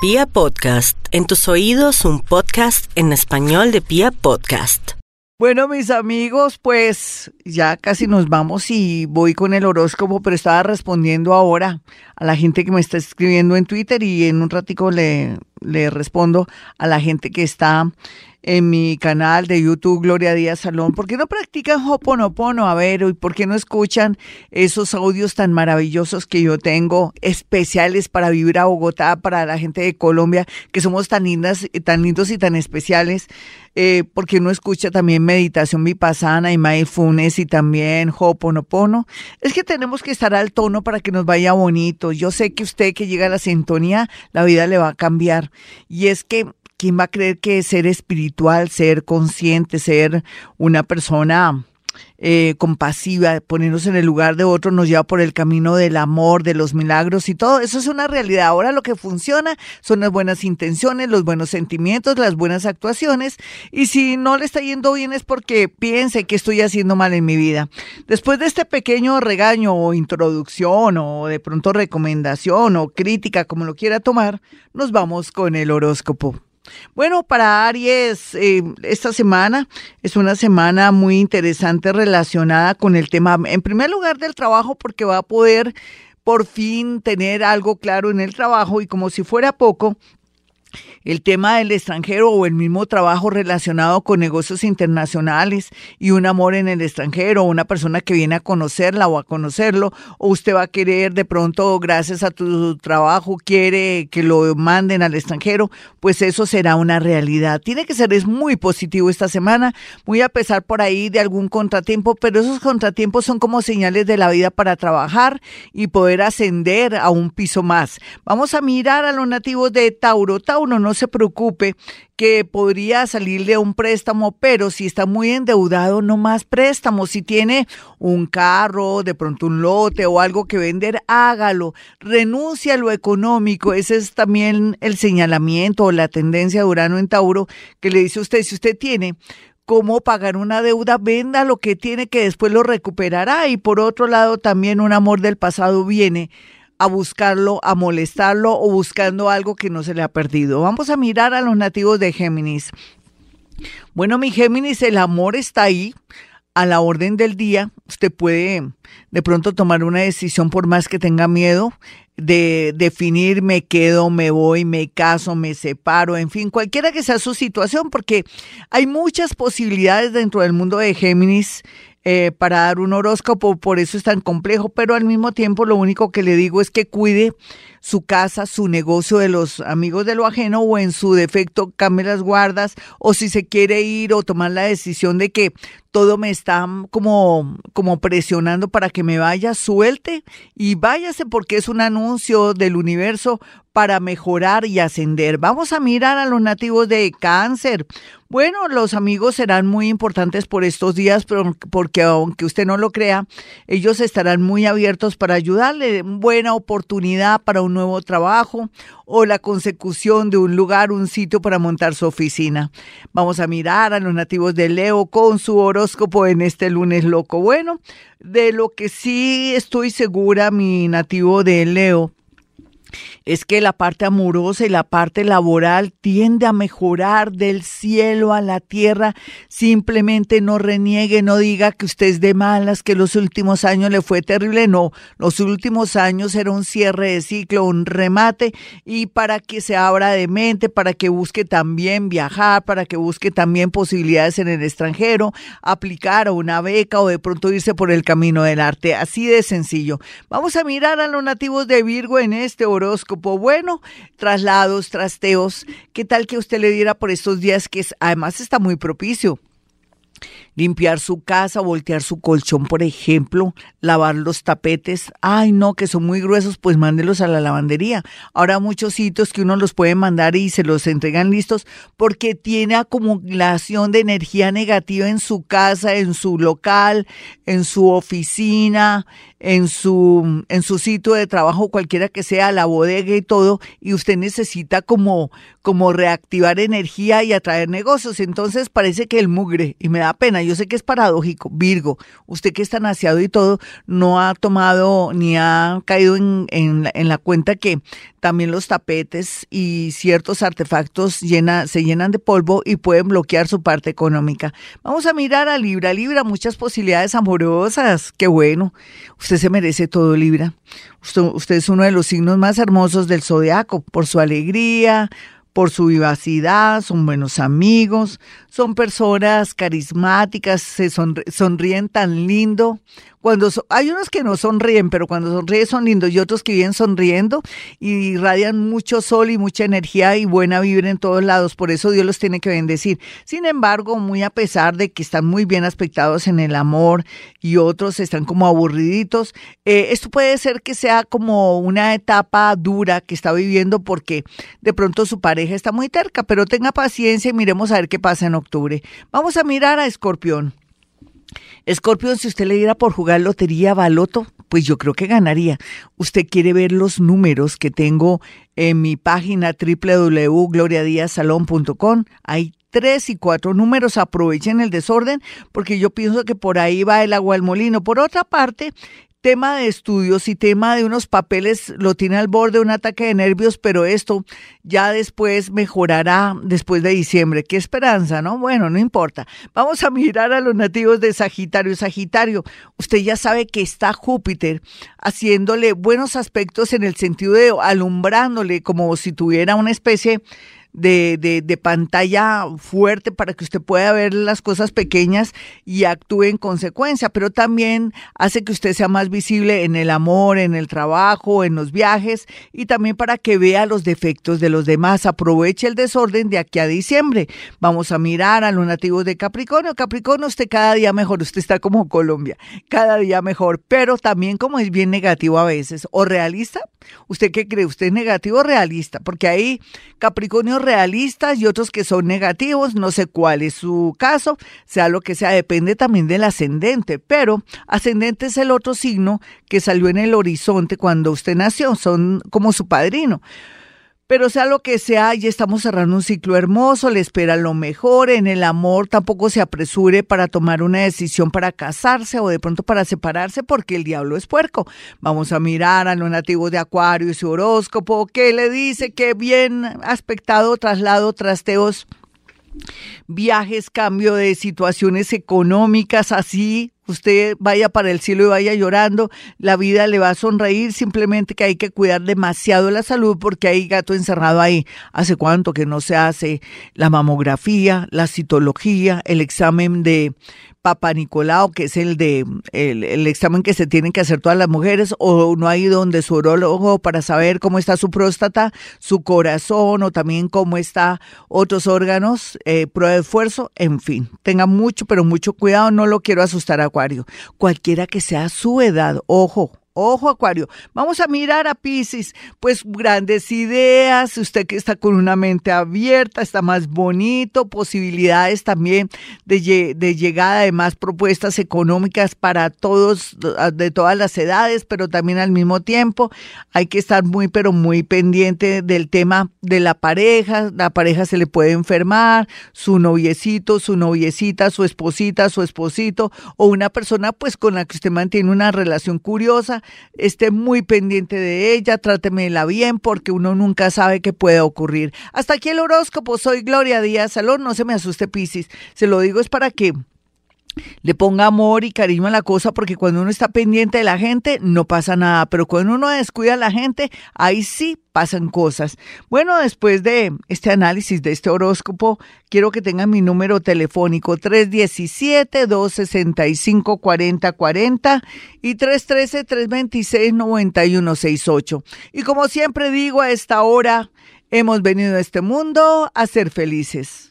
Pia Podcast, en tus oídos un podcast en español de Pia Podcast. Bueno, mis amigos, pues ya casi nos vamos y voy con el horóscopo, pero estaba respondiendo ahora a la gente que me está escribiendo en Twitter y en un ratico le, le respondo a la gente que está en mi canal de YouTube Gloria Díaz Salón. ¿Por qué no practican Hoponopono? A ver, ¿y por qué no escuchan esos audios tan maravillosos que yo tengo, especiales para vivir a Bogotá, para la gente de Colombia, que somos tan lindas, tan lindos y tan especiales? Eh, ¿Por qué no escucha también meditación vipassana y mindfulness y también Hoponopono? Es que tenemos que estar al tono para que nos vaya bonito. Yo sé que usted que llega a la sintonía, la vida le va a cambiar. Y es que ¿quién va a creer que ser espiritual, ser consciente, ser una persona eh, compasiva, ponernos en el lugar de otro, nos lleva por el camino del amor, de los milagros y todo. Eso es una realidad. Ahora lo que funciona son las buenas intenciones, los buenos sentimientos, las buenas actuaciones. Y si no le está yendo bien es porque piense que estoy haciendo mal en mi vida. Después de este pequeño regaño o introducción o de pronto recomendación o crítica, como lo quiera tomar, nos vamos con el horóscopo. Bueno, para Aries, eh, esta semana es una semana muy interesante relacionada con el tema, en primer lugar, del trabajo, porque va a poder por fin tener algo claro en el trabajo y como si fuera poco, el tema del extranjero o el mismo trabajo relacionado con negocios internacionales y un amor en el extranjero, una persona que viene a conocerla o a conocerlo, o usted va a querer de pronto, gracias a tu trabajo, quiere que lo manden al extranjero, pues eso será una realidad. Tiene que ser, es muy positivo esta semana, muy a pesar por ahí de algún contratiempo, pero esos contratiempos son como señales de la vida para trabajar y poder ascender a un piso más. Vamos a mirar a los nativos de Tauro. Tauro, no se preocupe que podría salirle un préstamo, pero si está muy endeudado, no más préstamo. Si tiene un carro, de pronto un lote o algo que vender, hágalo. Renuncia a lo económico. Ese es también el señalamiento o la tendencia de Urano en Tauro que le dice a usted, si usted tiene cómo pagar una deuda, venda lo que tiene que después lo recuperará. Y por otro lado, también un amor del pasado viene a buscarlo, a molestarlo o buscando algo que no se le ha perdido. Vamos a mirar a los nativos de Géminis. Bueno, mi Géminis, el amor está ahí a la orden del día. Usted puede de pronto tomar una decisión por más que tenga miedo de definir me quedo, me voy, me caso, me separo, en fin, cualquiera que sea su situación, porque hay muchas posibilidades dentro del mundo de Géminis eh, para dar un horóscopo, por eso es tan complejo, pero al mismo tiempo lo único que le digo es que cuide su casa, su negocio de los amigos de lo ajeno o en su defecto cambie las guardas o si se quiere ir o tomar la decisión de que todo me está como, como presionando para que me vaya, suelte y váyase porque es un anuncio del universo para mejorar y ascender. Vamos a mirar a los nativos de cáncer. Bueno, los amigos serán muy importantes por estos días, porque aunque usted no lo crea, ellos estarán muy abiertos para ayudarle. Buena oportunidad para un nuevo trabajo o la consecución de un lugar, un sitio para montar su oficina. Vamos a mirar a los nativos de Leo con su horóscopo en este lunes loco. Bueno, de lo que sí estoy segura, mi nativo de Leo, es que la parte amorosa y la parte laboral tiende a mejorar del cielo a la tierra. Simplemente no reniegue, no diga que usted es de malas, que los últimos años le fue terrible. No, los últimos años era un cierre de ciclo, un remate y para que se abra de mente, para que busque también viajar, para que busque también posibilidades en el extranjero, aplicar una beca o de pronto irse por el camino del arte. Así de sencillo. Vamos a mirar a los nativos de Virgo en este horóscopo bueno, traslados, trasteos, ¿qué tal que usted le diera por estos días que además está muy propicio? Limpiar su casa, voltear su colchón, por ejemplo, lavar los tapetes. Ay, no, que son muy gruesos, pues mándelos a la lavandería. Ahora muchos sitios que uno los puede mandar y se los entregan listos porque tiene acumulación de energía negativa en su casa, en su local, en su oficina, en su, en su sitio de trabajo, cualquiera que sea, la bodega y todo, y usted necesita como, como reactivar energía y atraer negocios. Entonces parece que el mugre, y me da pena, Yo sé que es paradójico. Virgo, usted que está naciado y todo, no ha tomado ni ha caído en, en, la cuenta que también los tapetes y ciertos artefactos se llenan de polvo y pueden bloquear su parte económica. Vamos a mirar a Libra. Libra, muchas posibilidades amorosas. Qué bueno. Usted se merece todo, Libra. Usted, usted es uno de los signos más hermosos del zodiaco por su alegría, por su vivacidad, son buenos amigos, son personas carismáticas, se sonríen tan lindo, cuando hay unos que no sonríen, pero cuando sonríen son lindos y otros que vienen sonriendo y irradian mucho sol y mucha energía y buena vibra en todos lados. Por eso Dios los tiene que bendecir. Sin embargo, muy a pesar de que están muy bien aspectados en el amor y otros están como aburriditos, eh, esto puede ser que sea como una etapa dura que está viviendo porque de pronto su pareja está muy terca, pero tenga paciencia y miremos a ver qué pasa en octubre. Vamos a mirar a Escorpión. Escorpión, si usted le diera por jugar lotería baloto, pues yo creo que ganaría. Usted quiere ver los números que tengo en mi página www.gloriadiasalón.com. Hay tres y cuatro números. Aprovechen el desorden porque yo pienso que por ahí va el agua al molino. Por otra parte, tema de estudios y tema de unos papeles lo tiene al borde un ataque de nervios, pero esto ya después mejorará después de diciembre. Qué esperanza, ¿no? Bueno, no importa. Vamos a mirar a los nativos de Sagitario. Sagitario, usted ya sabe que está Júpiter haciéndole buenos aspectos en el sentido de alumbrándole como si tuviera una especie de, de, pantalla fuerte para que usted pueda ver las cosas pequeñas y actúe en consecuencia, pero también hace que usted sea más visible en el amor, en el trabajo, en los viajes y también para que vea los defectos de los demás. Aproveche el desorden de aquí a diciembre. Vamos a mirar a los nativos de Capricornio. Capricornio, usted cada día mejor, usted está como Colombia, cada día mejor, pero también como es bien negativo a veces o realista. ¿Usted qué cree? ¿Usted es negativo o realista? Porque ahí Capricornio realistas y otros que son negativos, no sé cuál es su caso, sea lo que sea, depende también del ascendente, pero ascendente es el otro signo que salió en el horizonte cuando usted nació, son como su padrino. Pero sea lo que sea, ya estamos cerrando un ciclo hermoso, le espera lo mejor, en el amor tampoco se apresure para tomar una decisión para casarse o de pronto para separarse porque el diablo es puerco. Vamos a mirar a los nativos de Acuario y su horóscopo, que le dice que bien aspectado, traslado, trasteos viajes, cambio de situaciones económicas, así usted vaya para el cielo y vaya llorando, la vida le va a sonreír, simplemente que hay que cuidar demasiado la salud porque hay gato encerrado ahí. ¿Hace cuánto que no se hace la mamografía, la citología, el examen de Papa Nicolau, que es el de el, examen que se tienen que hacer todas las mujeres, o no ha ido donde su urologo para saber cómo está su próstata, su corazón, o también cómo está otros órganos, eh, prueba de esfuerzo, en fin. Tenga mucho, pero mucho cuidado, no lo quiero asustar, Cualquiera que sea su edad, ojo, Ojo, Acuario. Vamos a mirar a Pisces. Pues grandes ideas. Usted que está con una mente abierta, está más bonito. Posibilidades también de, llegada de más propuestas económicas para todos, de todas las edades, pero también al mismo tiempo hay que estar muy, pero muy pendiente del tema de la pareja. La pareja se le puede enfermar, su noviecito, su noviecita, su esposita, su esposito, o una persona pues con la que usted mantiene una relación curiosa esté muy pendiente de ella, trátemela bien porque uno nunca sabe qué puede ocurrir. Hasta aquí el horóscopo, soy Gloria Díaz Salón, no se me asuste Piscis, se lo digo es para que le ponga amor y cariño a la cosa, porque cuando uno está pendiente de la gente, no pasa nada, pero cuando uno descuida a la gente, ahí sí pasan cosas. Bueno, después de este análisis de este horóscopo, quiero que tengan mi número telefónico 317-265-4040 y 313-326-9168. Y como siempre digo, a esta hora hemos venido a este mundo a ser felices.